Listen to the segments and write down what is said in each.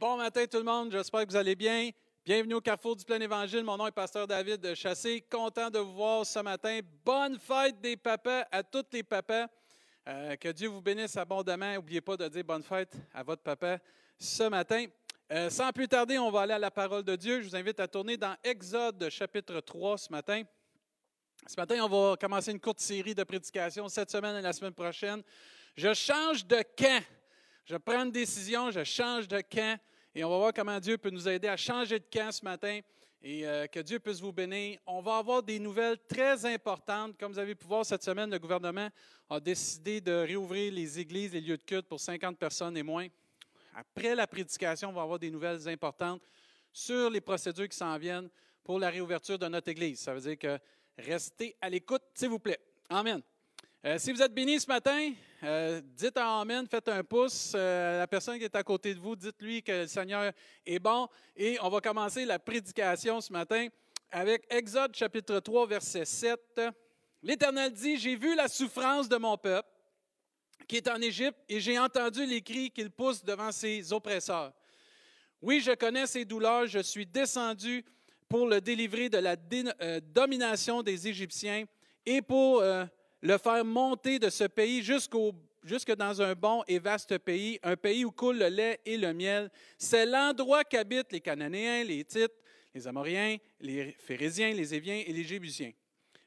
Bon matin tout le monde, j'espère que vous allez bien. Bienvenue au Carrefour du Plein Évangile. Mon nom est Pasteur David Chassé. Content de vous voir ce matin. Bonne fête des papas à tous les papas. Euh, que Dieu vous bénisse abondamment. N'oubliez pas de dire bonne fête à votre papa ce matin. Euh, sans plus tarder, on va aller à la parole de Dieu. Je vous invite à tourner dans Exode chapitre 3 ce matin. Ce matin, on va commencer une courte série de prédications cette semaine et la semaine prochaine. Je change de camp. Je prends une décision, je change de camp. Et on va voir comment Dieu peut nous aider à changer de camp ce matin et euh, que Dieu puisse vous bénir. On va avoir des nouvelles très importantes. Comme vous avez pu voir cette semaine, le gouvernement a décidé de réouvrir les églises, les lieux de culte pour 50 personnes et moins. Après la prédication, on va avoir des nouvelles importantes sur les procédures qui s'en viennent pour la réouverture de notre église. Ça veut dire que restez à l'écoute, s'il vous plaît. Amen. Euh, si vous êtes béni ce matin, euh, dites Amen, faites un pouce. Euh, la personne qui est à côté de vous, dites-lui que le Seigneur est bon. Et on va commencer la prédication ce matin avec Exode chapitre 3, verset 7. L'Éternel dit, J'ai vu la souffrance de mon peuple qui est en Égypte et j'ai entendu les cris qu'il pousse devant ses oppresseurs. Oui, je connais ses douleurs, je suis descendu pour le délivrer de la domination des Égyptiens et pour le faire monter de ce pays jusqu'au jusque dans un bon et vaste pays, un pays où coule le lait et le miel. C'est l'endroit qu'habitent les Cananéens, les Hittite, les Amoriens, les Phérésiens, les Éviens et les Jébusiens.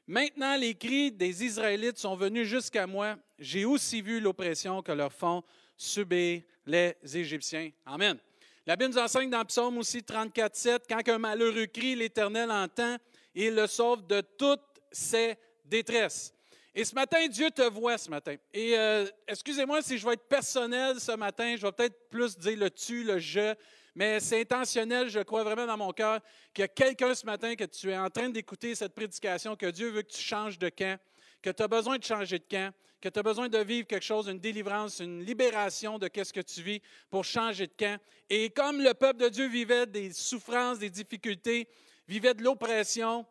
Maintenant, les cris des Israélites sont venus jusqu'à moi. J'ai aussi vu l'oppression que leur font subir les Égyptiens. Amen. La Bible nous enseigne dans Psaume aussi 34, 7, quand un malheureux crie, l'Éternel entend et il le sauve de toutes ses détresses. Et ce matin, Dieu te voit ce matin. Et euh, excusez-moi si je vais être personnel ce matin, je vais peut-être plus dire le tu, le je, mais c'est intentionnel, je crois vraiment dans mon cœur qu'il y a quelqu'un ce matin que tu es en train d'écouter cette prédication, que Dieu veut que tu changes de camp, que tu as besoin de changer de camp, que tu as besoin de vivre quelque chose, une délivrance, une libération de ce que tu vis pour changer de camp. Et comme le peuple de Dieu vivait des souffrances, des difficultés, vivait de l'oppression,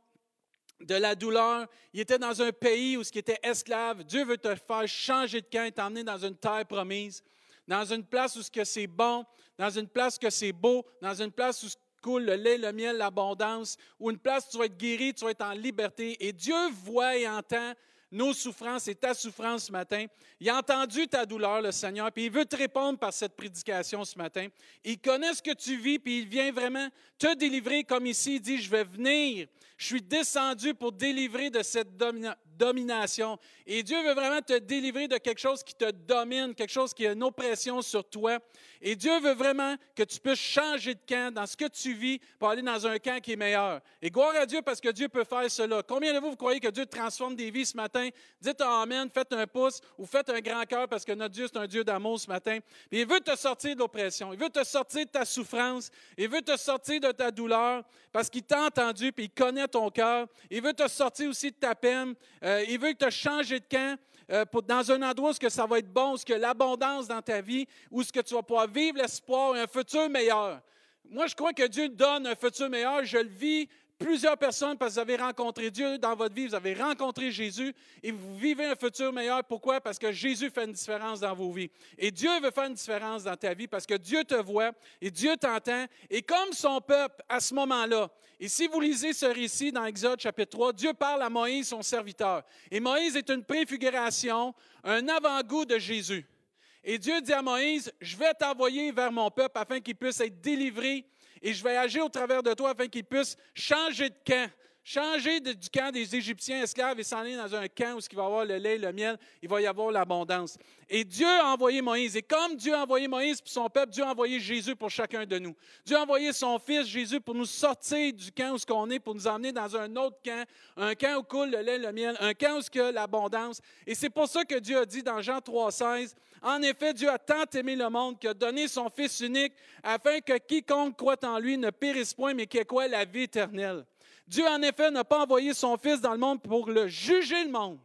de la douleur. Il était dans un pays où ce qui était esclave. Dieu veut te faire changer de camp et t'emmener dans une terre promise, dans une place où ce que c'est bon, dans une place où c'est beau, dans une place où coule le lait, le miel, l'abondance, où une place où tu vas être guéri, tu vas être en liberté. Et Dieu voit et entend nos souffrances et ta souffrance ce matin. Il a entendu ta douleur, le Seigneur, puis il veut te répondre par cette prédication ce matin. Il connaît ce que tu vis, puis il vient vraiment te délivrer comme ici. Il dit, je vais venir. Je suis descendu pour délivrer de cette domination. Et Dieu veut vraiment te délivrer de quelque chose qui te domine, quelque chose qui a une oppression sur toi. Et Dieu veut vraiment que tu puisses changer de camp dans ce que tu vis pour aller dans un camp qui est meilleur. Et gloire à Dieu parce que Dieu peut faire cela. Combien de vous, vous croyez que Dieu transforme des vies ce matin? Dites Amen, faites un pouce ou faites un grand cœur parce que notre Dieu, c'est un Dieu d'amour ce matin. il veut te sortir de l'oppression. Il veut te sortir de ta souffrance. Il veut te sortir de ta douleur parce qu'il t'a entendu puis il connaît ton cœur. Il veut te sortir aussi de ta peine. Euh, il veut te changer de camp. Euh, dans un endroit où ce que ça va être bon, où ce que l'abondance dans ta vie, où ce que tu vas pouvoir vivre l'espoir et un futur meilleur. Moi, je crois que Dieu donne un futur meilleur. Je le vis plusieurs personnes parce que vous avez rencontré Dieu dans votre vie, vous avez rencontré Jésus et vous vivez un futur meilleur. Pourquoi? Parce que Jésus fait une différence dans vos vies. Et Dieu veut faire une différence dans ta vie parce que Dieu te voit et Dieu t'entend. Et comme son peuple, à ce moment-là, et si vous lisez ce récit dans Exode chapitre 3, Dieu parle à Moïse, son serviteur. Et Moïse est une préfiguration, un avant-goût de Jésus. Et Dieu dit à Moïse, je vais t'envoyer vers mon peuple afin qu'il puisse être délivré et je vais agir au travers de toi afin qu'ils puissent changer de camp, changer du camp des Égyptiens esclaves et s'en aller dans un camp où il va y avoir le lait, le miel, il va y avoir l'abondance. Et Dieu a envoyé Moïse. Et comme Dieu a envoyé Moïse pour son peuple, Dieu a envoyé Jésus pour chacun de nous. Dieu a envoyé son Fils Jésus pour nous sortir du camp où ce qu'on est, pour nous emmener dans un autre camp, un camp où coule le lait, le miel, un camp où il y a l'abondance. Et c'est pour ça que Dieu a dit dans Jean 3,16, en effet, Dieu a tant aimé le monde qu'il a donné son Fils unique afin que quiconque croit en lui ne périsse point, mais qu'il ait quoi? La vie éternelle. Dieu, en effet, n'a pas envoyé son Fils dans le monde pour le juger le monde,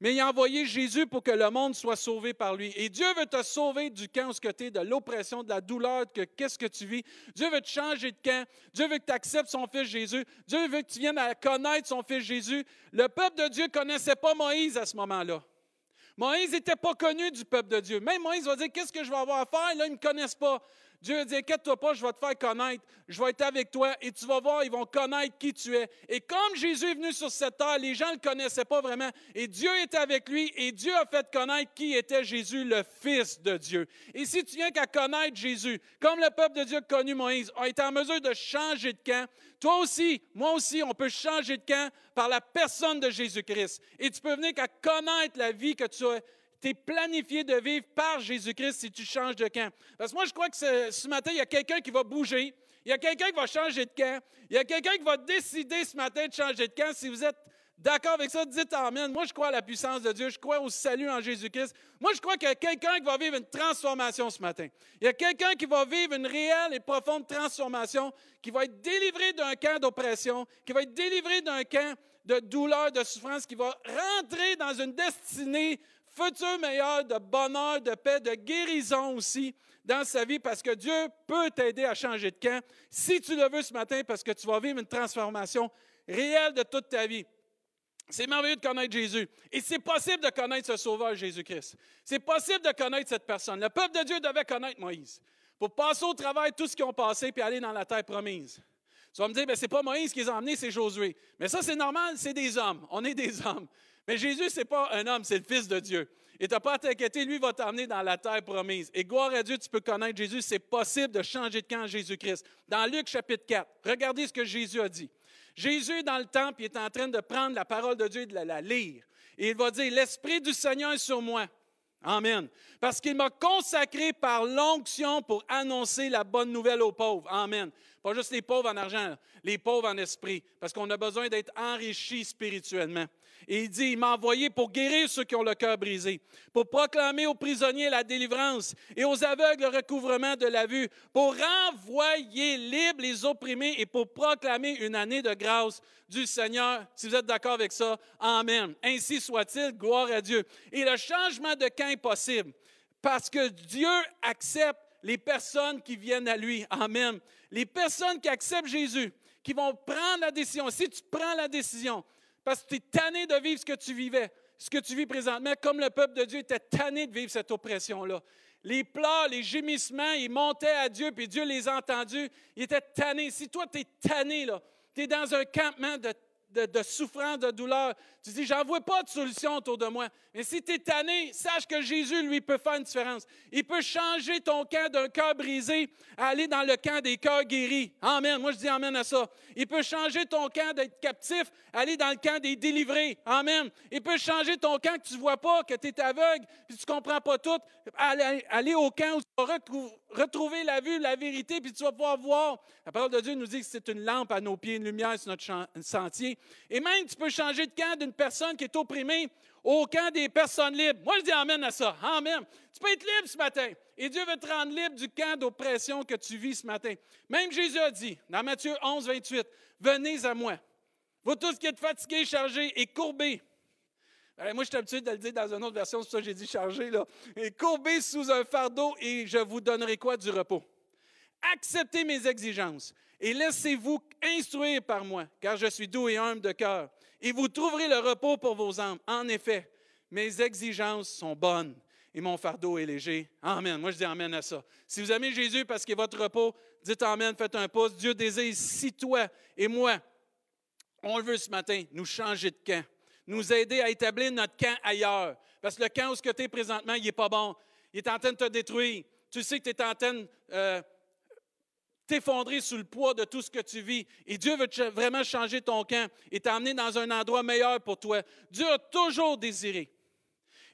mais il a envoyé Jésus pour que le monde soit sauvé par lui. Et Dieu veut te sauver du camp où tu es, de l'oppression, de la douleur, que qu'est-ce que tu vis. Dieu veut te changer de camp. Dieu veut que tu acceptes son Fils Jésus. Dieu veut que tu viennes à connaître son Fils Jésus. Le peuple de Dieu ne connaissait pas Moïse à ce moment-là. Moïse n'était pas connu du peuple de Dieu. Même Moïse va dire, qu'est-ce que je vais avoir à faire? Là, ils ne connaissent pas. Dieu dit, inquiète-toi pas, je vais te faire connaître, je vais être avec toi et tu vas voir, ils vont connaître qui tu es. Et comme Jésus est venu sur cette terre, les gens ne le connaissaient pas vraiment et Dieu était avec lui et Dieu a fait connaître qui était Jésus, le Fils de Dieu. Et si tu viens qu'à connaître Jésus, comme le peuple de Dieu a connu Moïse, a été en mesure de changer de camp, toi aussi, moi aussi, on peut changer de camp par la personne de Jésus-Christ. Et tu peux venir qu'à connaître la vie que tu as tu es planifié de vivre par Jésus-Christ si tu changes de camp. Parce que moi, je crois que ce, matin, il y a quelqu'un qui va bouger. Il y a quelqu'un qui va changer de camp. Il y a quelqu'un qui va décider ce matin de changer de camp. Si vous êtes d'accord avec ça, dites Amen. Moi, je crois à la puissance de Dieu. Je crois au salut en Jésus-Christ. Moi, je crois qu'il y a quelqu'un qui va vivre une transformation ce matin. Il y a quelqu'un qui va vivre une réelle et profonde transformation, qui va être délivré d'un camp d'oppression, qui va être délivré d'un camp de douleur, de souffrance, qui va rentrer dans une destinée futur meilleur de bonheur, de paix, de guérison aussi dans sa vie parce que Dieu peut t'aider à changer de camp si tu le veux ce matin parce que tu vas vivre une transformation réelle de toute ta vie. C'est merveilleux de connaître Jésus. Et c'est possible de connaître ce Sauveur Jésus-Christ. C'est possible de connaître cette personne. Le peuple de Dieu devait connaître Moïse pour passer au travail tout ce qu'ils ont passé puis aller dans la terre promise. Tu vas me dire, ce n'est pas Moïse qui les a emmenés, c'est Josué. Mais ça, c'est normal, c'est des hommes. On est des hommes. Mais Jésus, ce n'est pas un homme, c'est le Fils de Dieu. Et tu n'as pas à t'inquiéter, lui va t'emmener dans la terre promise. Et gloire à Dieu, tu peux connaître Jésus. C'est possible de changer de camp en Jésus-Christ. Dans Luc chapitre 4, regardez ce que Jésus a dit. Jésus dans le temple, il est en train de prendre la parole de Dieu et de la lire. Et il va dire, l'Esprit du Seigneur est sur moi. Amen. Parce qu'il m'a consacré par l'onction pour annoncer la bonne nouvelle aux pauvres. Amen. Pas juste les pauvres en argent, les pauvres en esprit, parce qu'on a besoin d'être enrichis spirituellement. Et il dit, il m'a envoyé pour guérir ceux qui ont le cœur brisé, pour proclamer aux prisonniers la délivrance et aux aveugles le recouvrement de la vue, pour renvoyer libres les opprimés et pour proclamer une année de grâce du Seigneur. Si vous êtes d'accord avec ça, Amen. Ainsi soit-il, gloire à Dieu. Et le changement de camp est possible parce que Dieu accepte les personnes qui viennent à lui. Amen. Les personnes qui acceptent Jésus, qui vont prendre la décision. Si tu prends la décision parce que tu es tanné de vivre ce que tu vivais, ce que tu vis présentement, comme le peuple de Dieu était tanné de vivre cette oppression-là. Les pleurs, les gémissements, ils montaient à Dieu, puis Dieu les a entendus. Ils étaient tannés. Si toi, tu es tanné, tu es dans un campement de de, souffrance, de douleur. Tu dis, j'en vois pas de solution autour de moi. Mais si tu es tanné, sache que Jésus, lui, peut faire une différence. Il peut changer ton camp d'un cœur brisé aller dans le camp des cœurs guéris. Amen. Moi, je dis Amen à ça. Il peut changer ton camp d'être captif, aller dans le camp des délivrés. Amen. Il peut changer ton camp que tu ne vois pas, que tu es aveugle, puis tu comprends pas tout. Aller, aller au camp où tu vas retrouver la vue, la vérité, puis tu vas pouvoir voir. La parole de Dieu nous dit que c'est une lampe à nos pieds, une lumière sur notre sentier. Et même, tu peux changer de camp d'une personne qui est opprimée au camp des personnes libres. Moi, je dis Amen à ça. Amen. Tu peux être libre ce matin. Et Dieu veut te rendre libre du camp d'oppression que tu vis ce matin. Même Jésus a dit, dans Matthieu 11, 28, Venez à moi. Vous tous qui êtes fatigués, chargés et courbés. Ben, moi, je suis habitué de le dire dans une autre version, c'est ça que j'ai dit chargé, là. Et courbés sous un fardeau, et je vous donnerai quoi du repos? Acceptez mes exigences et laissez-vous instruire par moi, car je suis doux et humble de cœur, et vous trouverez le repos pour vos âmes. En effet, mes exigences sont bonnes et mon fardeau est léger. Amen. Moi, je dis Amen à ça. Si vous aimez Jésus parce qu'il est votre repos, dites Amen, faites un pouce. Dieu désire, si toi et moi, on le veut ce matin, nous changer de camp, nous aider à établir notre camp ailleurs. Parce que le camp où tu es présentement, il n'est pas bon. Il est en train de te détruire. Tu sais que tu es en train de euh, t'effondrer sous le poids de tout ce que tu vis. Et Dieu veut vraiment changer ton camp et t'amener dans un endroit meilleur pour toi. Dieu a toujours désiré.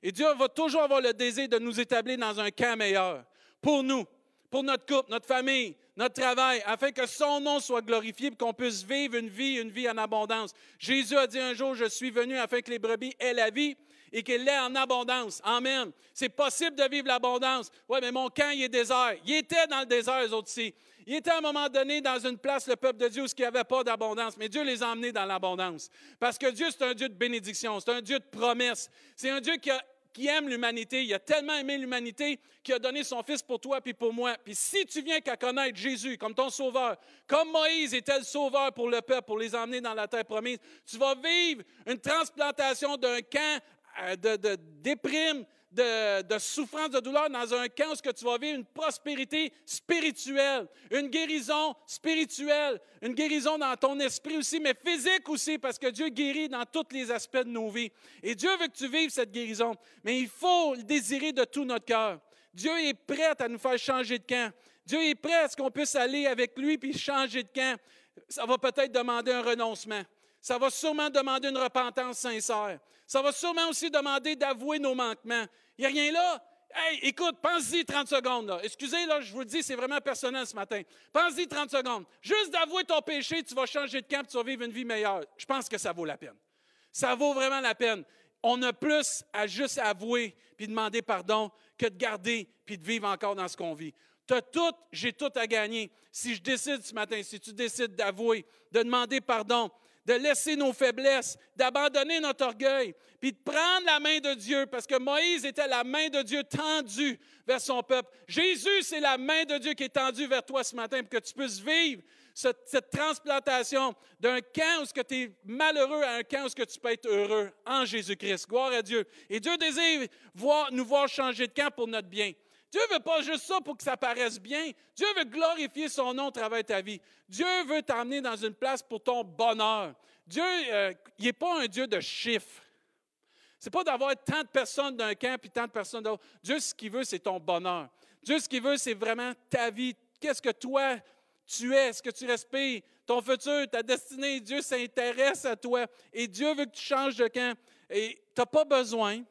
Et Dieu va toujours avoir le désir de nous établir dans un camp meilleur pour nous, pour notre couple, notre famille, notre travail, afin que son nom soit glorifié et qu'on puisse vivre une vie, une vie en abondance. Jésus a dit un jour, je suis venu afin que les brebis aient la vie et qu'elle l'ait en abondance. Amen. C'est possible de vivre l'abondance. Oui, mais mon camp, il est désert. Il était dans le désert, eux aussi. Il était à un moment donné dans une place, le peuple de Dieu, où il n'y avait pas d'abondance, mais Dieu les a emmenés dans l'abondance. Parce que Dieu, c'est un Dieu de bénédiction, c'est un Dieu de promesse. C'est un Dieu qui, aime l'humanité. Il a tellement aimé l'humanité qu'il a donné son Fils pour toi puis pour moi. Puis si tu viens qu'à connaître Jésus comme ton sauveur, comme Moïse était le sauveur pour le peuple, pour les emmener dans la terre promise, tu vas vivre une transplantation d'un camp euh, de, de déprime, de, souffrance, de douleur dans un camp où tu vas vivre une prospérité spirituelle, une guérison spirituelle, une guérison dans ton esprit aussi, mais physique aussi, parce que Dieu guérit dans tous les aspects de nos vies. Et Dieu veut que tu vives cette guérison, mais il faut le désirer de tout notre cœur. Dieu est prêt à nous faire changer de camp. Dieu est prêt à ce qu'on puisse aller avec lui puis changer de camp. Ça va peut-être demander un renoncement. Ça va sûrement demander une repentance sincère. Ça va sûrement aussi demander d'avouer nos manquements. Il n'y a rien là. Hey, écoute, pense-y 30 secondes. Là. Excusez, là, je vous le dis, c'est vraiment personnel ce matin. Pense-y 30 secondes. Juste d'avouer ton péché, tu vas changer de camp, tu vas vivre une vie meilleure. Je pense que ça vaut la peine. Ça vaut vraiment la peine. On a plus à juste avouer puis demander pardon que de garder puis de vivre encore dans ce qu'on vit. Tu as tout, j'ai tout à gagner. Si je décide ce matin, si tu décides d'avouer, de demander pardon, de laisser nos faiblesses, d'abandonner notre orgueil, puis de prendre la main de Dieu, parce que Moïse était la main de Dieu tendue vers son peuple. Jésus, c'est la main de Dieu qui est tendue vers toi ce matin pour que tu puisses vivre cette, transplantation d'un camp où tu es malheureux à un camp où tu peux être heureux en Jésus-Christ. Gloire à Dieu. Et Dieu désire voir, nous voir changer de camp pour notre bien. Dieu veut pas juste ça pour que ça paraisse bien. Dieu veut glorifier son nom à travers ta vie. Dieu veut t'amener dans une place pour ton bonheur. Dieu, euh, il n'est pas un Dieu de chiffres. Ce n'est pas d'avoir tant de personnes d'un camp et tant de personnes d'autres. Dieu, ce qu'il veut, c'est ton bonheur. Dieu, ce qu'il veut, c'est vraiment ta vie. Qu'est-ce que toi, tu es, ce que tu respires, ton futur, ta destinée? Dieu s'intéresse à toi et Dieu veut que tu changes de camp. Et tu n'as pas besoin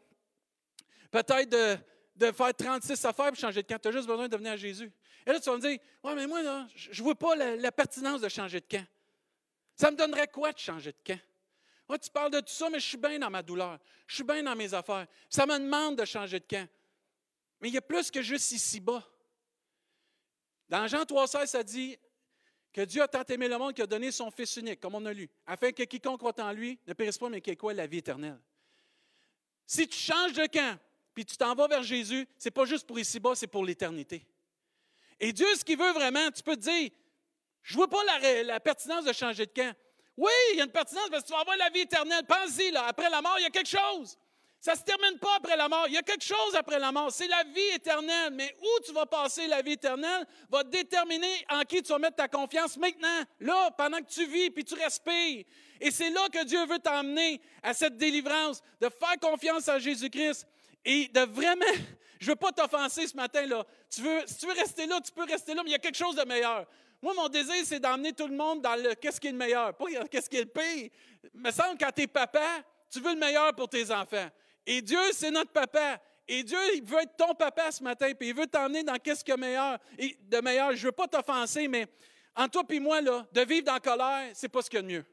peut-être de de faire 36 affaires pour changer de camp. Tu as juste besoin de venir à Jésus. Et là, tu vas me dire, ouais, mais moi, je ne vois pas la, pertinence de changer de camp. Ça me donnerait quoi de changer de camp? Moi, tu parles de tout ça, mais je suis bien dans ma douleur. Je suis bien dans mes affaires. Ça me demande de changer de camp. Mais il y a plus que juste ici-bas. Dans Jean 3,16, ça dit que Dieu a tant aimé le monde qu'il a donné son Fils unique, comme on a lu, afin que quiconque croit en lui ne périsse pas, mais qu'il ait quoi? La vie éternelle. Si tu changes de camp, puis tu t'en vas vers Jésus, c'est pas juste pour ici-bas, c'est pour l'éternité. Et Dieu, ce qu'il veut vraiment, tu peux te dire, je vois pas la, pertinence de changer de camp. Oui, il y a une pertinence parce que tu vas avoir la vie éternelle. Pense-y, là, après la mort, il y a quelque chose. Ça se termine pas après la mort. Il y a quelque chose après la mort. C'est la vie éternelle. Mais où tu vas passer la vie éternelle va déterminer en qui tu vas mettre ta confiance maintenant, là, pendant que tu vis puis tu respires. Et c'est là que Dieu veut t'emmener à cette délivrance, de faire confiance en Jésus-Christ et de vraiment, je ne veux pas t'offenser ce matin, là. Tu veux, si tu veux rester là, tu peux rester là, mais il y a quelque chose de meilleur. Moi, mon désir, c'est d'emmener tout le monde dans le qu'est-ce qui est le meilleur, pas qu'est-ce qui est le pire. Il me semble quand tu es papa, tu veux le meilleur pour tes enfants. Et Dieu, c'est notre papa. Et Dieu, il veut être ton papa ce matin, puis il veut t'emmener dans qu'est-ce qui est meilleur. Et de meilleur, je ne veux pas t'offenser, mais en toi et moi, de vivre dans la colère, c'est pas ce qu'il y a de mieux.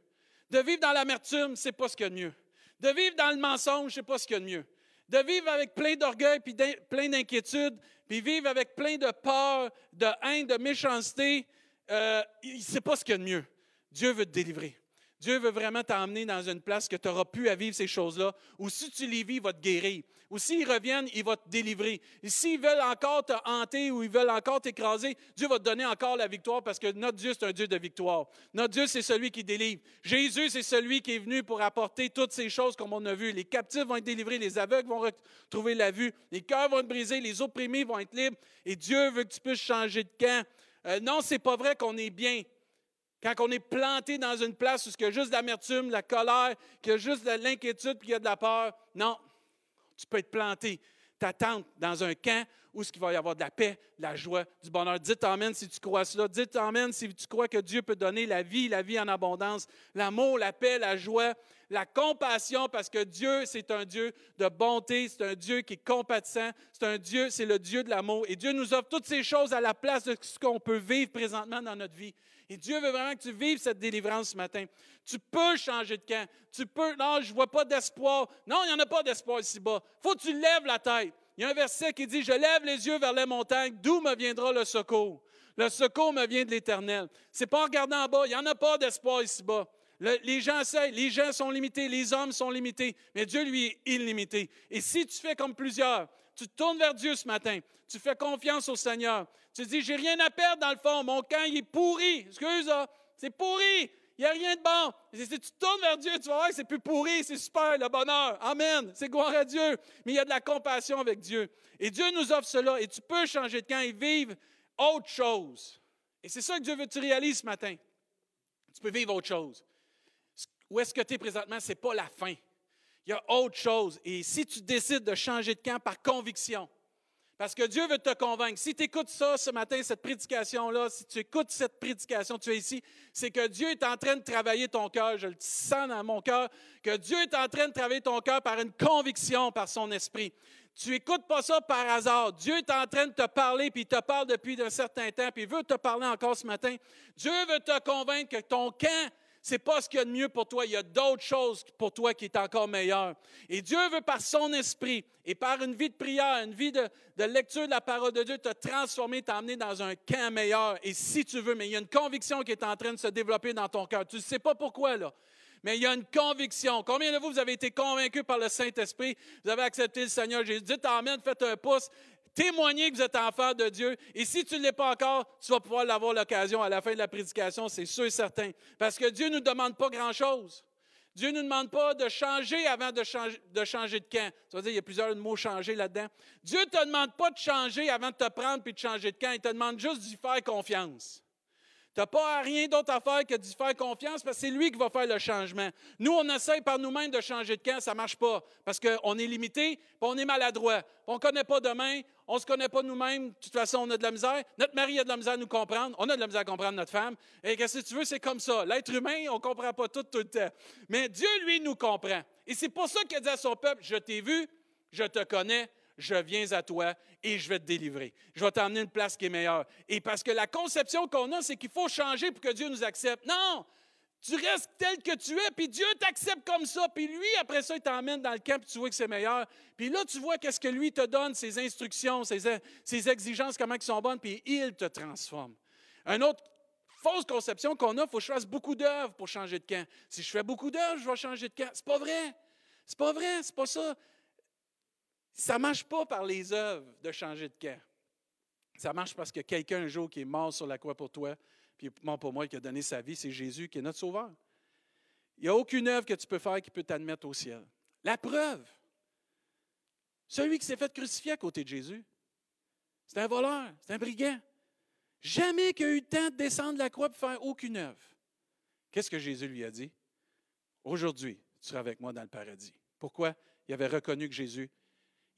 De vivre dans l'amertume, c'est pas ce qu'il y a de mieux. De vivre dans le mensonge, c'est pas ce qu'il y a de mieux de vivre avec plein d'orgueil, puis plein d'inquiétude, puis vivre avec plein de peur, de haine, de méchanceté, euh, il ne sait pas ce qu'il y a de mieux. Dieu veut te délivrer. Dieu veut vraiment t'emmener dans une place que tu n'auras plus à vivre ces choses-là, ou si tu les vis, il va te guérir. Ou s'ils reviennent, il va te délivrer. Et s'ils veulent encore te hanter ou ils veulent encore t'écraser, Dieu va te donner encore la victoire parce que notre Dieu, c'est un Dieu de victoire. Notre Dieu, c'est celui qui délivre. Jésus, c'est celui qui est venu pour apporter toutes ces choses comme on a vu. Les captifs vont être délivrés, les aveugles vont retrouver la vue, les cœurs vont être brisés, les opprimés vont être libres. Et Dieu veut que tu puisses changer de camp. Euh, non, c'est pas vrai qu'on est bien. Quand on est planté dans une place où il y a juste de l'amertume, la colère, qu'il y a juste de l'inquiétude, puis y a de la peur, non, tu peux être planté, t'attendre dans un camp où il va y avoir de la paix, de la joie, du bonheur. Dites Amen si tu crois cela. Dites Amen si tu crois que Dieu peut donner la vie, la vie en abondance, l'amour, la paix, la joie, la compassion, parce que Dieu, c'est un Dieu de bonté, c'est un Dieu qui est compatissant, c'est un Dieu, c'est le Dieu de l'amour. Et Dieu nous offre toutes ces choses à la place de ce qu'on peut vivre présentement dans notre vie. Et Dieu veut vraiment que tu vives cette délivrance ce matin. Tu peux changer de camp. Tu peux. Non, je ne vois pas d'espoir. Non, il n'y en a pas d'espoir ici-bas. Faut que tu lèves la tête. Il y a un verset qui dit Je lève les yeux vers les montagnes, d'où me viendra le secours? Le secours me vient de l'Éternel. Ce n'est pas en regardant en bas. Il n'y en a pas d'espoir ici-bas. les gens essayent, les gens sont limités, les hommes sont limités, mais Dieu, lui, est illimité. Et si tu fais comme plusieurs, tu te tournes vers Dieu ce matin. Tu fais confiance au Seigneur. Tu dis, j'ai rien à perdre dans le fond. Mon camp, il est pourri. Excuse, c'est pourri. Il n'y a rien de bon. Si tu tournes vers Dieu, tu vas voir que c'est plus pourri, c'est super, le bonheur. Amen. C'est gloire à Dieu. Mais il y a de la compassion avec Dieu. Et Dieu nous offre cela. Et tu peux changer de camp et vivre autre chose. Et c'est ça que Dieu veut que tu réalises ce matin. Tu peux vivre autre chose. Où est-ce que tu es présentement? Ce n'est pas la fin. Il y a autre chose. Et si tu décides de changer de camp par conviction, parce que Dieu veut te convaincre. Si tu écoutes ça ce matin, cette prédication-là, si tu écoutes cette prédication, tu es ici, c'est que Dieu est en train de travailler ton cœur. Je le sens dans mon cœur, que Dieu est en train de travailler ton cœur par une conviction, par son esprit. Tu n'écoutes pas ça par hasard. Dieu est en train de te parler, puis il te parle depuis un certain temps, puis il veut te parler encore ce matin. Dieu veut te convaincre que ton camp c'est pas ce qu'il y a de mieux pour toi. Il y a d'autres choses pour toi qui est encore meilleures. Et Dieu veut, par son esprit et par une vie de prière, une vie de, lecture de la parole de Dieu, te transformer, t'emmener dans un camp meilleur. Et si tu veux, mais il y a une conviction qui est en train de se développer dans ton cœur. Tu ne sais pas pourquoi, là. Mais il y a une conviction. Combien de vous, vous avez été convaincus par le Saint-Esprit? Vous avez accepté le Seigneur Jésus. Dites Amen, faites un pouce témoigner que vous êtes enfant de Dieu. Et si tu ne l'es pas encore, tu vas pouvoir l'avoir l'occasion à la fin de la prédication, c'est sûr et certain. Parce que Dieu ne nous demande pas grand-chose. Dieu ne nous demande pas de changer avant de changer de, camp. Ça veut dire, il y a plusieurs mots changer là-dedans. Dieu ne te demande pas de changer avant de te prendre puis de changer de camp. Il te demande juste d'y faire confiance. Tu n'as pas rien d'autre à faire que d'y faire confiance parce que c'est lui qui va faire le changement. Nous, on essaye par nous-mêmes de changer de camp, ça ne marche pas parce qu'on est limité, puis on est maladroit. On ne connaît pas demain, on ne se connaît pas nous-mêmes. De toute façon, on a de la misère. Notre mari a de la misère à nous comprendre. On a de la misère à comprendre notre femme. Et qu'est-ce que tu veux, c'est comme ça. L'être humain, on ne comprend pas tout tout le temps. Mais Dieu, lui, nous comprend. Et c'est pour ça qu'il dit à son peuple, je t'ai vu, je te connais, je viens à toi et je vais te délivrer. Je vais t'emmener une place qui est meilleure. Et parce que la conception qu'on a, c'est qu'il faut changer pour que Dieu nous accepte. Non! Tu restes tel que tu es, puis Dieu t'accepte comme ça, puis lui, après ça, il t'emmène dans le camp, puis tu vois que c'est meilleur. Puis là, tu vois qu'est-ce que lui te donne, ses instructions, ses, exigences, comment elles sont bonnes, puis il te transforme. Un autre fausse conception qu'on a, il faut que je fasse beaucoup d'œuvres pour changer de camp. Si je fais beaucoup d'œuvres, je vais changer de camp. C'est pas vrai. C'est pas vrai, c'est pas ça. Ça ne marche pas par les œuvres de changer de camp. Ça marche parce que quelqu'un un jour qui est mort sur la croix pour toi, puis mort pour moi, qui a donné sa vie, c'est Jésus qui est notre sauveur. Il n'y a aucune œuvre que tu peux faire qui peut t'admettre au ciel. La preuve, celui qui s'est fait crucifier à côté de Jésus, c'est un voleur, c'est un brigand. Jamais qu'il a eu le temps de descendre la croix pour faire aucune œuvre. Qu'est-ce que Jésus lui a dit? Aujourd'hui, tu seras avec moi dans le paradis. Pourquoi? Il avait reconnu que Jésus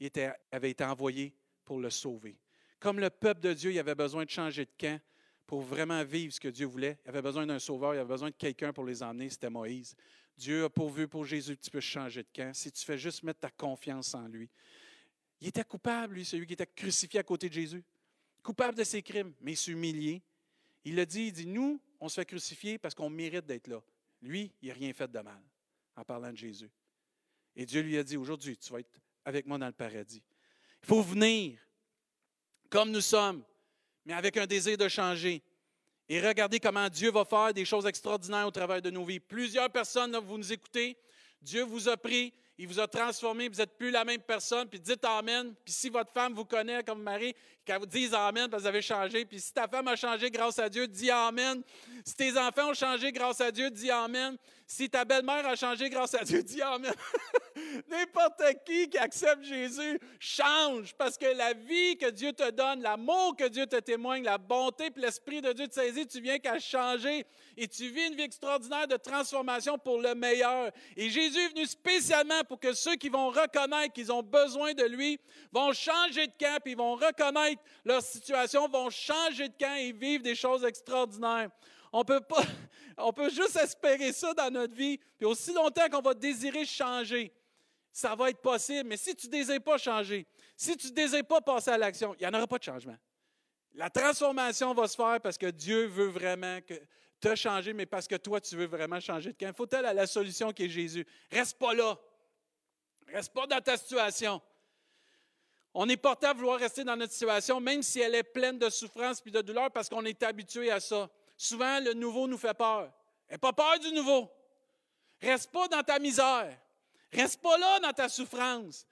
il avait été envoyé pour le sauver. Comme le peuple de Dieu, il avait besoin de changer de camp pour vraiment vivre ce que Dieu voulait. Il avait besoin d'un sauveur, il avait besoin de quelqu'un pour les emmener, c'était Moïse. Dieu a pourvu pour Jésus que tu peux changer de camp si tu fais juste mettre ta confiance en lui. Il était coupable, lui, celui qui était crucifié à côté de Jésus. Coupable de ses crimes, mais s'humilier. Il a dit, il dit, nous, on se fait crucifier parce qu'on mérite d'être là. Lui, il n'a rien fait de mal en parlant de Jésus. Et Dieu lui a dit, aujourd'hui, tu vas être avec moi dans le paradis. Il faut venir comme nous sommes, mais avec un désir de changer. Et regardez comment Dieu va faire des choses extraordinaires au travers de nos vies. Plusieurs personnes, vous nous écoutez, Dieu vous a pris, il vous a transformé, vous n'êtes plus la même personne, puis dites Amen. Puis si votre femme vous connaît comme mari, qu'elle vous dise Amen, vous avez changé. Puis si ta femme a changé grâce à Dieu, dis Amen. Si tes enfants ont changé grâce à Dieu, dis Amen. Si ta belle-mère a changé grâce à Dieu, dis Amen. N'importe qui qui accepte Jésus change parce que la vie que Dieu te donne, l'amour que Dieu te témoigne, la bonté et l'Esprit de Dieu te saisit, tu viens qu'à changer et tu vis une vie extraordinaire de transformation pour le meilleur. Et Jésus est venu spécialement pour que ceux qui vont reconnaître qu'ils ont besoin de lui vont changer de camp, ils vont reconnaître leur situation, vont changer de camp et vivre des choses extraordinaires. On peut pas, on peut juste espérer ça dans notre vie. Puis aussi longtemps qu'on va désirer changer, ça va être possible. Mais si tu ne désires pas changer, si tu ne désires pas passer à l'action, il n'y en aura pas de changement. La transformation va se faire parce que Dieu veut vraiment que, te changer, mais parce que toi, tu veux vraiment changer de camp. Faut-elle à la solution qui est Jésus? Reste pas là. Reste pas dans ta situation. On est porté à vouloir rester dans notre situation, même si elle est pleine de souffrance et de douleur, parce qu'on est habitué à ça. Souvent, le nouveau nous fait peur. N'aie pas peur du nouveau. Reste pas dans ta misère. Reste pas là dans ta souffrance.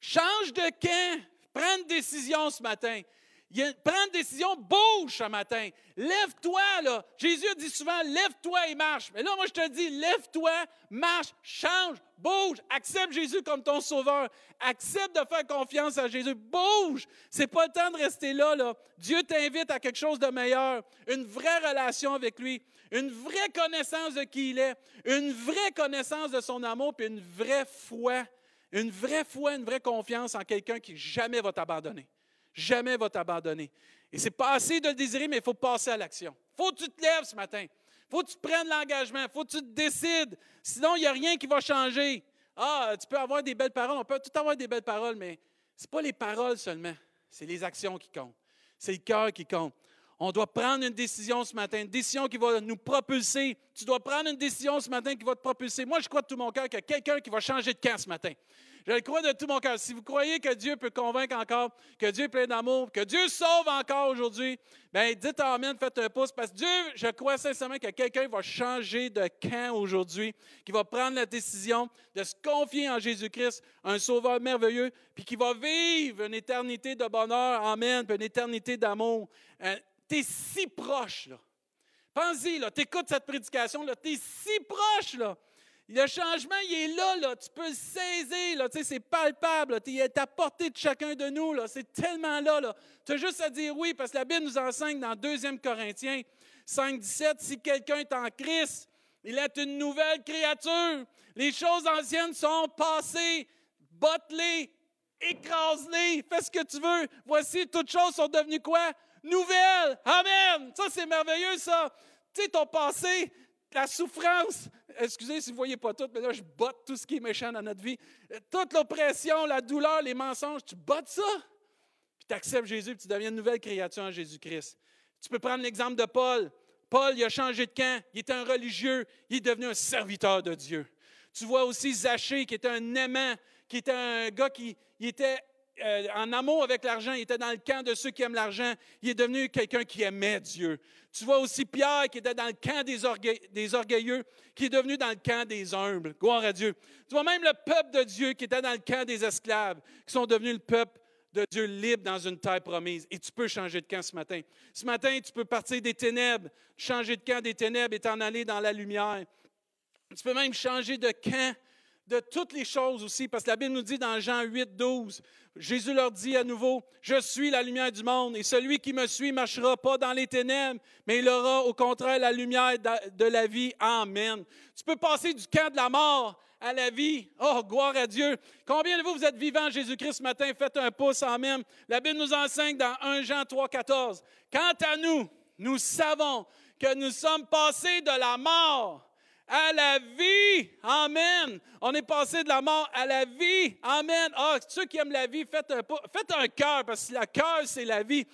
Change de camp. Prends une décision ce matin. Prends une décision, bouge ce matin. Lève-toi, là. Jésus dit souvent, lève-toi et marche. Mais là, moi, je te dis, lève-toi, marche, change, bouge. Accepte Jésus comme ton sauveur. Accepte de faire confiance à Jésus. Bouge. C'est pas le temps de rester là, là. Dieu t'invite à quelque chose de meilleur. Une vraie relation avec lui. Une vraie connaissance de qui il est. Une vraie connaissance de son amour, puis une vraie foi. Une vraie foi, une vraie confiance en quelqu'un qui jamais va t'abandonner jamais va t'abandonner. Et c'est pas assez de le désirer, mais il faut passer à l'action. Il faut que tu te lèves ce matin. Il faut que tu prennes l'engagement. Il faut que tu te décides. Sinon, il n'y a rien qui va changer. Ah, tu peux avoir des belles paroles. On peut tout avoir des belles paroles, mais ce n'est pas les paroles seulement. C'est les actions qui comptent. C'est le cœur qui compte. On doit prendre une décision ce matin, une décision qui va nous propulser. Tu dois prendre une décision ce matin qui va te propulser. Moi, je crois de tout mon cœur qu'il y a quelqu'un qui va changer de camp ce matin. Je le crois de tout mon cœur. Si vous croyez que Dieu peut convaincre encore, que Dieu est plein d'amour, que Dieu sauve encore aujourd'hui, bien, dites Amen, faites un pouce, parce que Dieu, je crois sincèrement que quelqu'un va changer de camp aujourd'hui, qui va prendre la décision de se confier en Jésus-Christ, un sauveur merveilleux, puis qui va vivre une éternité de bonheur, Amen, puis une éternité d'amour. Euh, tu es si proche, là. Pense-y, là, tu écoutes cette prédication, là, tu es si proche, là. Le changement, il est là, tu peux le saisir, là. C'est palpable, il est à portée de chacun de nous, c'est tellement là. Tu as juste à dire oui, parce que la Bible nous enseigne dans 2 Corinthiens 5, 17, si quelqu'un est en Christ, il est une nouvelle créature. Les choses anciennes sont passées, botte-les, fais ce que tu veux. Voici, toutes choses sont devenues quoi? Nouvelles. Amen. Ça, c'est merveilleux, ça. Tu sais, ton passé, la souffrance, excusez si vous ne voyez pas tout, mais là, je botte tout ce qui est méchant dans notre vie. Toute l'oppression, la douleur, les mensonges, tu bottes ça? Puis tu acceptes Jésus, puis tu deviens une nouvelle créature en Jésus-Christ. Tu peux prendre l'exemple de Paul. Paul, il a changé de camp. Il était un religieux. Il est devenu un serviteur de Dieu. Tu vois aussi Zachée, qui était un aimant, qui était un gars qui était euh, en amour avec l'argent, il était dans le camp de ceux qui aiment l'argent. Il est devenu quelqu'un qui aimait Dieu. Tu vois aussi Pierre qui était dans le camp des, orgueilleux, qui est devenu dans le camp des humbles. Gloire à Dieu. Tu vois même le peuple de Dieu qui était dans le camp des esclaves, qui sont devenus le peuple de Dieu libre dans une terre promise. Et tu peux changer de camp ce matin. Ce matin, tu peux partir des ténèbres, changer de camp des ténèbres et t'en aller dans la lumière. Tu peux même changer de camp de toutes les choses aussi, parce que la Bible nous dit dans Jean 8, 12, Jésus leur dit à nouveau, Je suis la lumière du monde, et celui qui me suit marchera pas dans les ténèbres, mais il aura au contraire la lumière de la vie. Amen. Tu peux passer du camp de la mort à la vie. Oh, gloire à Dieu. Combien de vous, vous êtes vivants Jésus-Christ ce matin? Faites un pouce en même. La Bible nous enseigne dans 1 Jean 3, 14. Quant à nous, nous savons que nous sommes passés de la mort à la vie. Amen. On est passé de la mort à la vie. Amen. Ah, ceux qui aiment la vie, faites un, cœur, parce que le cœur, c'est la vie.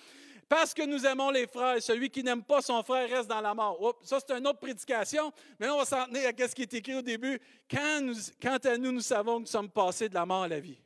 Parce que nous aimons les frères. Celui qui n'aime pas son frère reste dans la mort. ça, c'est une autre prédication. Mais on va s'en tenir à ce qui est écrit au début. Quand nous, quant à nous, nous savons que nous sommes passés de la mort à la vie.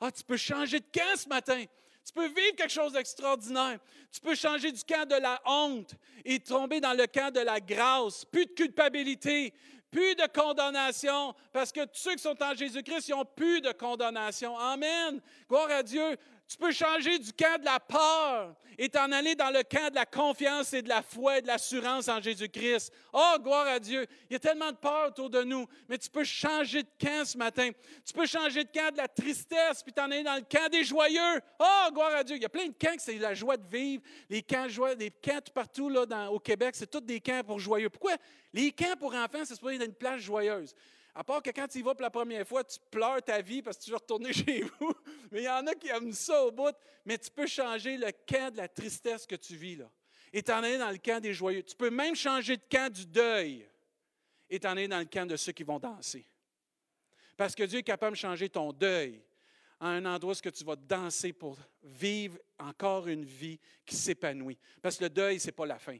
Ah, tu peux changer de camp ce matin. Tu peux vivre quelque chose d'extraordinaire. Tu peux changer du camp de la honte et tomber dans le camp de la grâce. Plus de culpabilité, plus de condamnation, parce que ceux qui sont en Jésus-Christ, ils n'ont plus de condamnation. Amen. Gloire à Dieu. Tu peux changer du camp de la peur et t'en aller dans le camp de la confiance et de la foi et de l'assurance en Jésus-Christ. Oh, gloire à Dieu. Il y a tellement de peur autour de nous, mais tu peux changer de camp ce matin. Tu peux changer de camp de la tristesse, puis t'en aller dans le camp des joyeux. Oh, gloire à Dieu. Il y a plein de camps que c'est la joie de vivre. Les camps, les camps partout là, au Québec, c'est tous des camps pour joyeux. Pourquoi? Les camps pour enfants, c'est supposé être une plage joyeuse. À part que quand tu y vas pour la première fois, tu pleures ta vie parce que tu veux retourner chez vous. Mais il y en a qui aiment ça au bout. Mais tu peux changer le camp de la tristesse que tu vis là. Et t'en aller dans le camp des joyeux. Tu peux même changer de camp du deuil. Et t'en aller dans le camp de ceux qui vont danser. Parce que Dieu est capable de changer ton deuil à un endroit où tu vas danser pour vivre encore une vie qui s'épanouit. Parce que le deuil, ce n'est pas la fin.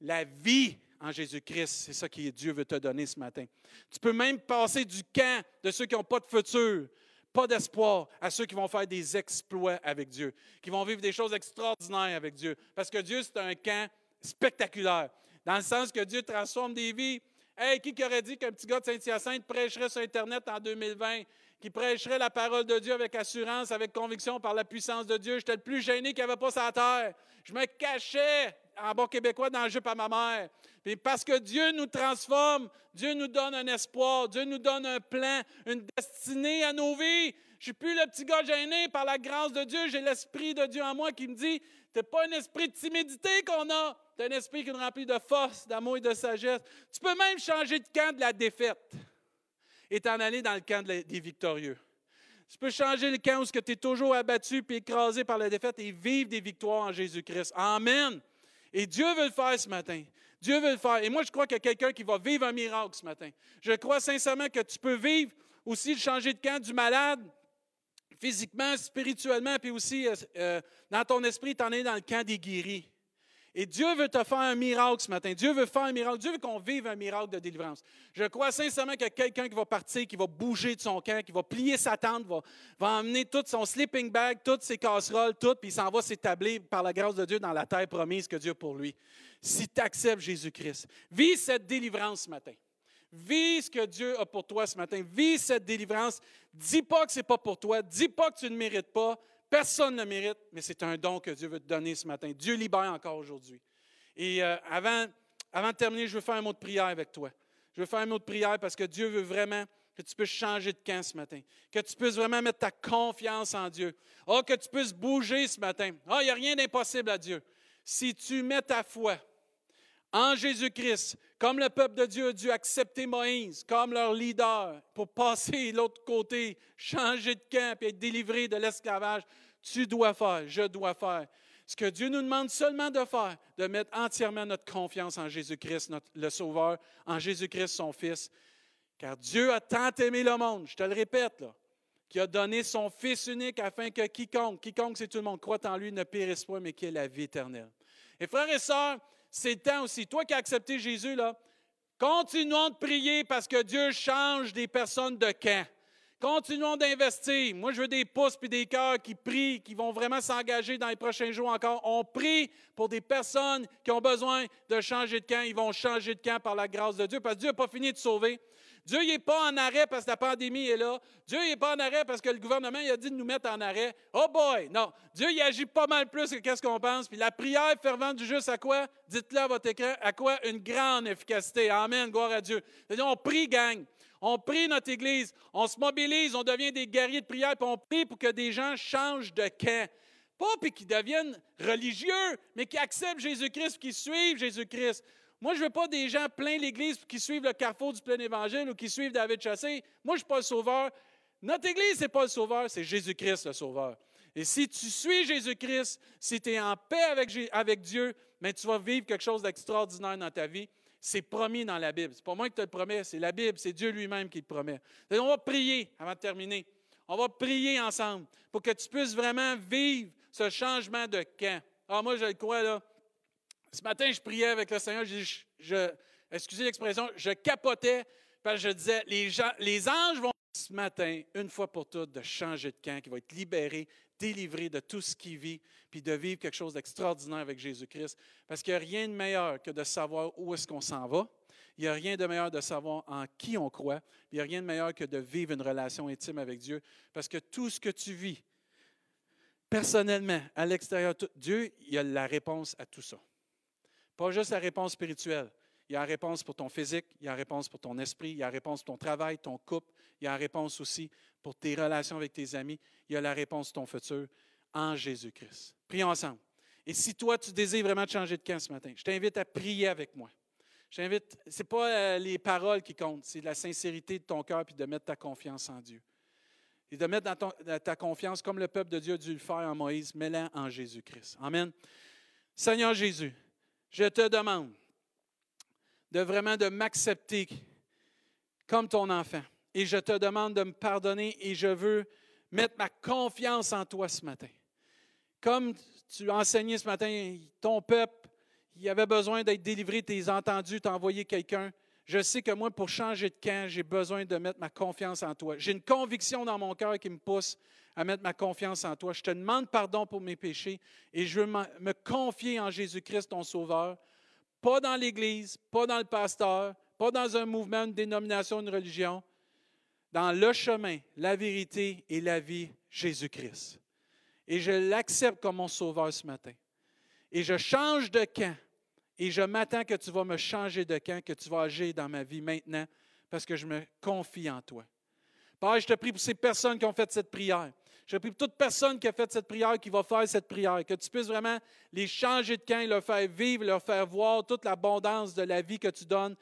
La vie en Jésus-Christ. C'est ça que Dieu veut te donner ce matin. Tu peux même passer du camp de ceux qui n'ont pas de futur, pas d'espoir, à ceux qui vont faire des exploits avec Dieu, qui vont vivre des choses extraordinaires avec Dieu. Parce que Dieu, c'est un camp spectaculaire, dans le sens que Dieu transforme des vies. Hey, qui aurait dit qu'un petit gars de Saint-Hyacinthe prêcherait sur Internet en 2020? qui prêcherait la parole de Dieu avec assurance, avec conviction, par la puissance de Dieu? J'étais le plus gêné qu'il n'y avait pas sa terre. Je me cachais en bon québécois dans le jupe à ma mère. Puis parce que Dieu nous transforme, Dieu nous donne un espoir, Dieu nous donne un plan, une destinée à nos vies. Je ne suis plus le petit gars gêné par la grâce de Dieu. J'ai l'Esprit de Dieu en moi qui me dit, n'es pas un esprit de timidité qu'on a, tu un esprit qui est rempli de force, d'amour et de sagesse. Tu peux même changer de camp de la défaite et t'en aller dans le camp des victorieux. Tu peux changer le camp où tu es toujours abattu et écrasé par la défaite et vivre des victoires en Jésus-Christ. Amen. Et Dieu veut le faire ce matin. Dieu veut le faire. Et moi, je crois qu'il y a quelqu'un qui va vivre un miracle ce matin. Je crois sincèrement que tu peux vivre aussi le changer de camp du malade, physiquement, spirituellement, puis aussi euh, euh, dans ton esprit, tu en es dans le camp des guéris. Et Dieu veut te faire un miracle ce matin. Dieu veut faire un miracle. Dieu veut qu'on vive un miracle de délivrance. Je crois sincèrement qu'il y a quelqu'un qui va partir, qui va bouger de son camp, qui va plier sa tente, va, va emmener tout son sleeping bag, toutes ses casseroles, tout, puis il s'en va s'établir par la grâce de Dieu dans la terre promise que Dieu a pour lui. Si tu acceptes Jésus-Christ, vis cette délivrance ce matin. Vis ce que Dieu a pour toi ce matin. Vis cette délivrance. Dis pas que ce n'est pas pour toi. Dis pas que tu ne mérites pas. Personne ne mérite, mais c'est un don que Dieu veut te donner ce matin. Dieu libère encore aujourd'hui. Et euh, avant, avant de terminer, je veux faire un mot de prière avec toi. Je veux faire un mot de prière parce que Dieu veut vraiment que tu puisses changer de camp ce matin, que tu puisses vraiment mettre ta confiance en Dieu. Oh, que tu puisses bouger ce matin. Oh, il n'y a rien d'impossible à Dieu. Si tu mets ta foi en Jésus-Christ, comme le peuple de Dieu a dû accepter Moïse comme leur leader pour passer l'autre côté, changer de camp et être délivré de l'esclavage, tu dois faire, je dois faire. Ce que Dieu nous demande seulement de faire, de mettre entièrement notre confiance en Jésus-Christ, le Sauveur, en Jésus-Christ, son Fils. Car Dieu a tant aimé le monde, je te le répète, là, qui a donné son Fils unique afin que quiconque, quiconque c'est tout le monde, croit en lui, ne périsse pas, mais qu'il ait la vie éternelle. Et frères et sœurs, c'est temps aussi. Toi qui as accepté Jésus, là, continuons de prier parce que Dieu change des personnes de camp. Continuons d'investir. Moi, je veux des pouces et des cœurs qui prient, qui vont vraiment s'engager dans les prochains jours encore. On prie pour des personnes qui ont besoin de changer de camp. Ils vont changer de camp par la grâce de Dieu parce que Dieu n'a pas fini de sauver. Dieu n'est pas en arrêt parce que la pandémie est là. Dieu n'est pas en arrêt parce que le gouvernement a dit de nous mettre en arrêt. Oh boy! Non. Dieu il agit pas mal plus que qu'est-ce qu'on pense. Puis la prière fervente du juste à quoi? Dites-le à votre écran. À quoi? Une grande efficacité. Amen. Gloire à Dieu. C'est-à-dire, on prie, gang. On prie notre Église. On se mobilise. On devient des guerriers de prière. Puis on prie pour que des gens changent de camp. Pas puis qu'ils deviennent religieux, mais qui acceptent Jésus-Christ, qui suivent Jésus-Christ. Moi, je ne veux pas des gens plein l'Église qui suivent le carrefour du plein évangile ou qui suivent David Chassé. Moi, je ne suis pas le sauveur. Notre Église, ce n'est pas le sauveur, c'est Jésus-Christ le sauveur. Et si tu suis Jésus-Christ, si tu es en paix avec, Dieu, mais tu vas vivre quelque chose d'extraordinaire dans ta vie. C'est promis dans la Bible. C'est pas moi qui te le promets, c'est la Bible, c'est Dieu lui-même qui te promet. on va prier avant de terminer. On va prier ensemble pour que tu puisses vraiment vivre ce changement de camp. Ah, moi, je le crois, là. Ce matin, je priais avec le Seigneur, je, excusez l'expression, je capotais parce que je disais, les, gens, les anges vont ce matin, une fois pour toutes, de changer de camp, qui va être libéré, délivré de tout ce qu'il vit, puis de vivre quelque chose d'extraordinaire avec Jésus-Christ. Parce qu'il n'y a rien de meilleur que de savoir où est-ce qu'on s'en va. Il n'y a rien de meilleur de savoir en qui on croit. Il n'y a rien de meilleur que de vivre une relation intime avec Dieu. Parce que tout ce que tu vis, personnellement, à l'extérieur, Dieu, il a la réponse à tout ça. Pas juste la réponse spirituelle. Il y a la réponse pour ton physique, il y a la réponse pour ton esprit, il y a la réponse pour ton travail, ton couple, il y a la réponse aussi pour tes relations avec tes amis, il y a la réponse pour ton futur en Jésus-Christ. Prions ensemble. Et si toi, tu désires vraiment changer de camp ce matin, je t'invite à prier avec moi. Je t'invite, ce n'est pas euh, les paroles qui comptent, c'est la sincérité de ton cœur puis de mettre ta confiance en Dieu. Et de mettre ta confiance, comme le peuple de Dieu a dû le faire en Moïse, mets-la en Jésus-Christ. Amen. Seigneur Jésus, je te demande de vraiment de m'accepter comme ton enfant. Et je te demande de me pardonner et je veux mettre ma confiance en toi ce matin. Comme tu as enseigné ce matin, ton peuple, il avait besoin d'être délivré, tu entendu, tu as envoyé quelqu'un. Je sais que moi, pour changer de camp, j'ai besoin de mettre ma confiance en toi. J'ai une conviction dans mon cœur qui me pousse à mettre ma confiance en toi. Je te demande pardon pour mes péchés et je veux me confier en Jésus-Christ, ton Sauveur. Pas dans l'Église, pas dans le pasteur, pas dans un mouvement, une dénomination, une religion, dans le chemin, la vérité et la vie, Jésus-Christ. Et je l'accepte comme mon sauveur ce matin. Et je change de camp. Et je m'attends que tu vas me changer de camp, que tu vas agir dans ma vie maintenant, parce que je me confie en toi. Père, je te prie pour ces personnes qui ont fait cette prière. Je prie pour toute personne qui a fait cette prière, qui va faire cette prière, que tu puisses vraiment les changer de camp et leur faire vivre, leur faire voir toute l'abondance de la vie que tu donnes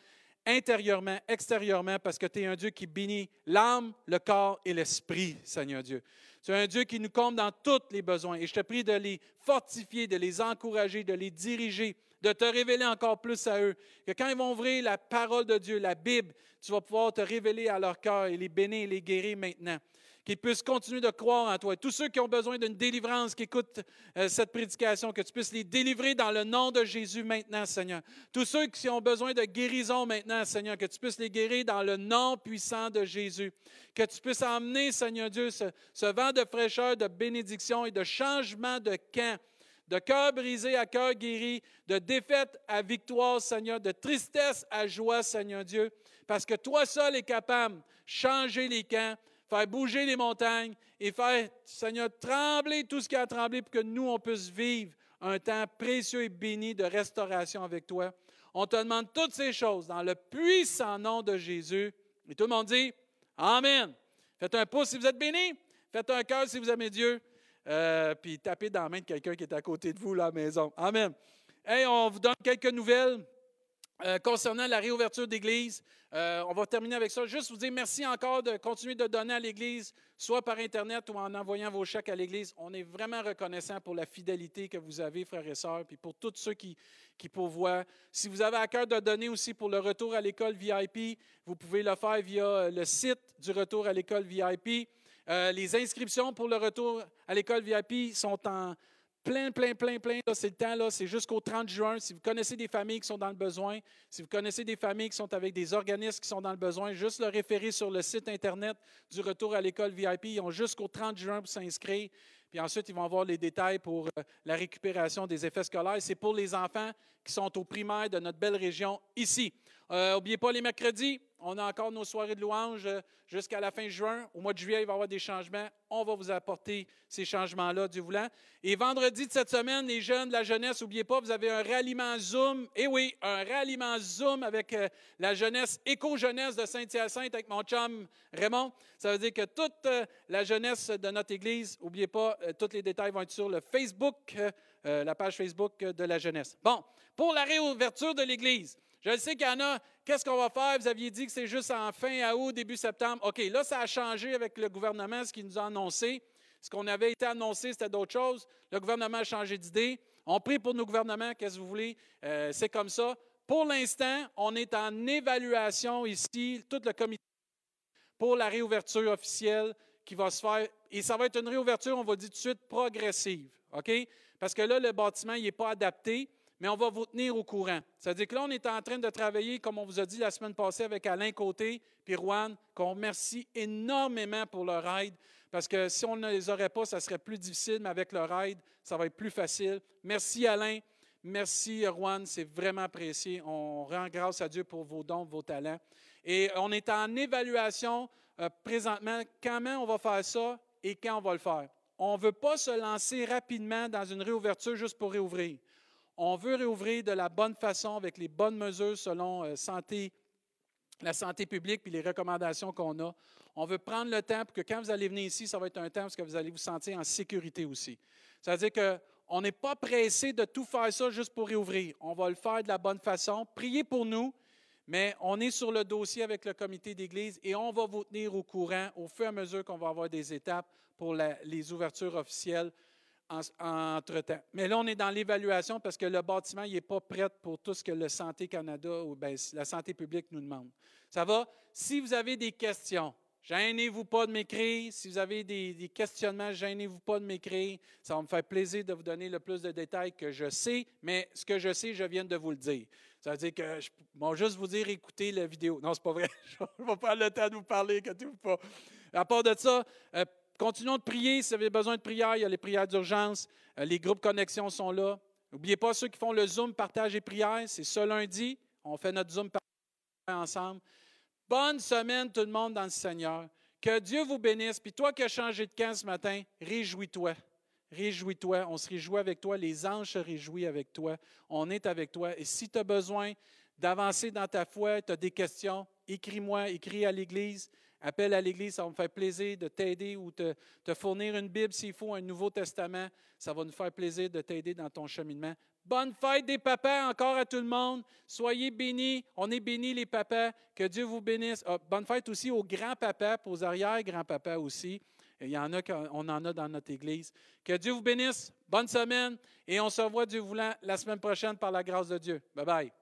intérieurement, extérieurement, parce que tu es un Dieu qui bénit l'âme, le corps et l'esprit, Seigneur Dieu. Tu es un Dieu qui nous comble dans tous les besoins. Et je te prie de les fortifier, de les encourager, de les diriger, de te révéler encore plus à eux. Que quand ils vont ouvrir la parole de Dieu, la Bible, tu vas pouvoir te révéler à leur cœur et les bénir et les guérir maintenant qu'ils puissent continuer de croire en toi. Tous ceux qui ont besoin d'une délivrance, qui écoutent euh, cette prédication, que tu puisses les délivrer dans le nom de Jésus maintenant, Seigneur. Tous ceux qui ont besoin de guérison maintenant, Seigneur, que tu puisses les guérir dans le nom puissant de Jésus. Que tu puisses emmener, Seigneur Dieu, ce, vent de fraîcheur, de bénédiction et de changement de camp de cœur brisé à cœur guéri, de défaite à victoire, Seigneur, de tristesse à joie, Seigneur Dieu, parce que toi seul es capable de changer les camps, faire bouger les montagnes et faire, Seigneur, trembler tout ce qui a tremblé pour que nous, on puisse vivre un temps précieux et béni de restauration avec toi. On te demande toutes ces choses dans le puissant nom de Jésus. Et tout le monde dit Amen. Faites un pouce si vous êtes béni. Faites un cœur si vous aimez Dieu. Euh, puis tapez dans la main de quelqu'un qui est à côté de vous, la maison. Amen. Hey, on vous donne quelques nouvelles. Euh, concernant la réouverture d'Église, euh, on va terminer avec ça. Juste vous dire merci encore de continuer de donner à l'Église, soit par Internet ou en envoyant vos chèques à l'Église. On est vraiment reconnaissant pour la fidélité que vous avez, frères et sœurs, puis pour tous ceux qui, qui pourvoient. Si vous avez à cœur de donner aussi pour le retour à l'école VIP, vous pouvez le faire via euh, le site du retour à l'école VIP. les inscriptions pour le retour à l'école VIP sont en Plein, plein, plein, plein. C'est le temps, là. C'est jusqu'au 30 juin. Si vous connaissez des familles qui sont dans le besoin, si vous connaissez des familles qui sont avec des organismes qui sont dans le besoin, juste le référer sur le site Internet du retour à l'école VIP. Ils ont jusqu'au 30 juin pour s'inscrire. Puis ensuite, ils vont avoir les détails pour euh, la récupération des effets scolaires. C'est pour les enfants qui sont au primaire de notre belle région ici. N'oubliez euh, pas les mercredis, on a encore nos soirées de louanges euh, jusqu'à la fin juin. Au mois de juillet, il va y avoir des changements. On va vous apporter ces changements-là, du voulant. Et vendredi de cette semaine, les jeunes de la jeunesse, n'oubliez pas, vous avez un ralliement Zoom. Eh oui, un ralliement Zoom avec euh, la jeunesse, éco-jeunesse de Saint-Hyacinthe avec mon chum Raymond. Ça veut dire que toute la jeunesse de notre Église, n'oubliez pas, tous les détails vont être sur le Facebook, la page Facebook de la jeunesse. Bon, pour la réouverture de l'Église. Je sais qu'il y en a, qu'est-ce qu'on va faire? Vous aviez dit que c'est juste en fin août, début septembre. OK, là, ça a changé avec le gouvernement, ce qu'il nous a annoncé. Ce qu'on avait été annoncé, c'était d'autres choses. Le gouvernement a changé d'idée. On prie pour nos gouvernements, qu'est-ce que vous voulez? Euh, c'est comme ça. Pour l'instant, on est en évaluation ici, tout le comité, pour la réouverture officielle qui va se faire. Et ça va être une réouverture, on va dire tout de suite, progressive. OK? Parce que là, le bâtiment, il n'est pas adapté mais on va vous tenir au courant. C'est-à-dire que là, on est en train de travailler, comme on vous a dit la semaine passée, avec Alain Côté puis Rouen, qu'on remercie énormément pour leur aide, parce que si on ne les aurait pas, ça serait plus difficile, mais avec leur aide, ça va être plus facile. Merci Alain, merci Rouen, c'est vraiment apprécié. On rend grâce à Dieu pour vos dons, vos talents. Et on est en évaluation euh, présentement, comment on va faire ça et quand on va le faire? On ne veut pas se lancer rapidement dans une réouverture juste pour réouvrir. On veut réouvrir de la bonne façon avec les bonnes mesures selon euh, santé, la santé publique et les recommandations qu'on a. On veut prendre le temps pour que quand vous allez venir ici, ça va être un temps où vous allez vous sentir en sécurité aussi. C'est-à-dire qu'on n'est pas pressé de tout faire ça juste pour réouvrir. On va le faire de la bonne façon. Priez pour nous, mais on est sur le dossier avec le comité d'église et on va vous tenir au courant au fur et à mesure qu'on va avoir des étapes pour les ouvertures officielles entre-temps. Mais là, on est dans l'évaluation parce que le bâtiment n'est pas prêt pour tout ce que le Santé Canada ou ben, la santé publique nous demande. Ça va? Si vous avez des questions, gênez-vous pas de m'écrire. Si vous avez des, questionnements, gênez-vous pas de m'écrire. Ça va me faire plaisir de vous donner le plus de détails que je sais, mais ce que je sais, je viens de vous le dire. Ça veut dire que je vais juste vous dire écoutez la vidéo. Non, c'est pas vrai. je ne vais pas prendre le temps de vous parler, tout pas. À part de ça, euh, Continuons de prier. Si vous avez besoin de prière, il y a les prières d'urgence. Euh, les groupes connexion sont là. N'oubliez pas ceux qui font le Zoom, partage et prière. C'est ce lundi. On fait notre Zoom ensemble. Bonne semaine tout le monde dans le Seigneur. Que Dieu vous bénisse. Puis toi qui as changé de camp ce matin, réjouis-toi. Réjouis-toi. On se réjouit avec toi. Les anges se réjouissent avec toi. On est avec toi. Et si tu as besoin d'avancer dans ta foi, tu as des questions, écris-moi, écris à l'Église. Appelle à l'Église, ça va me faire plaisir de t'aider ou te, te fournir une Bible s'il faut, un Nouveau Testament. Ça va nous faire plaisir de t'aider dans ton cheminement. Bonne fête des papas encore à tout le monde. Soyez bénis. On est bénis les papas. Que Dieu vous bénisse. Ah, bonne fête aussi aux grands-papas, aux arrière-grands-papas aussi. Il y en a, on en a dans notre Église. Que Dieu vous bénisse. Bonne semaine. Et on se revoit, Dieu voulant, la semaine prochaine par la grâce de Dieu. Bye bye.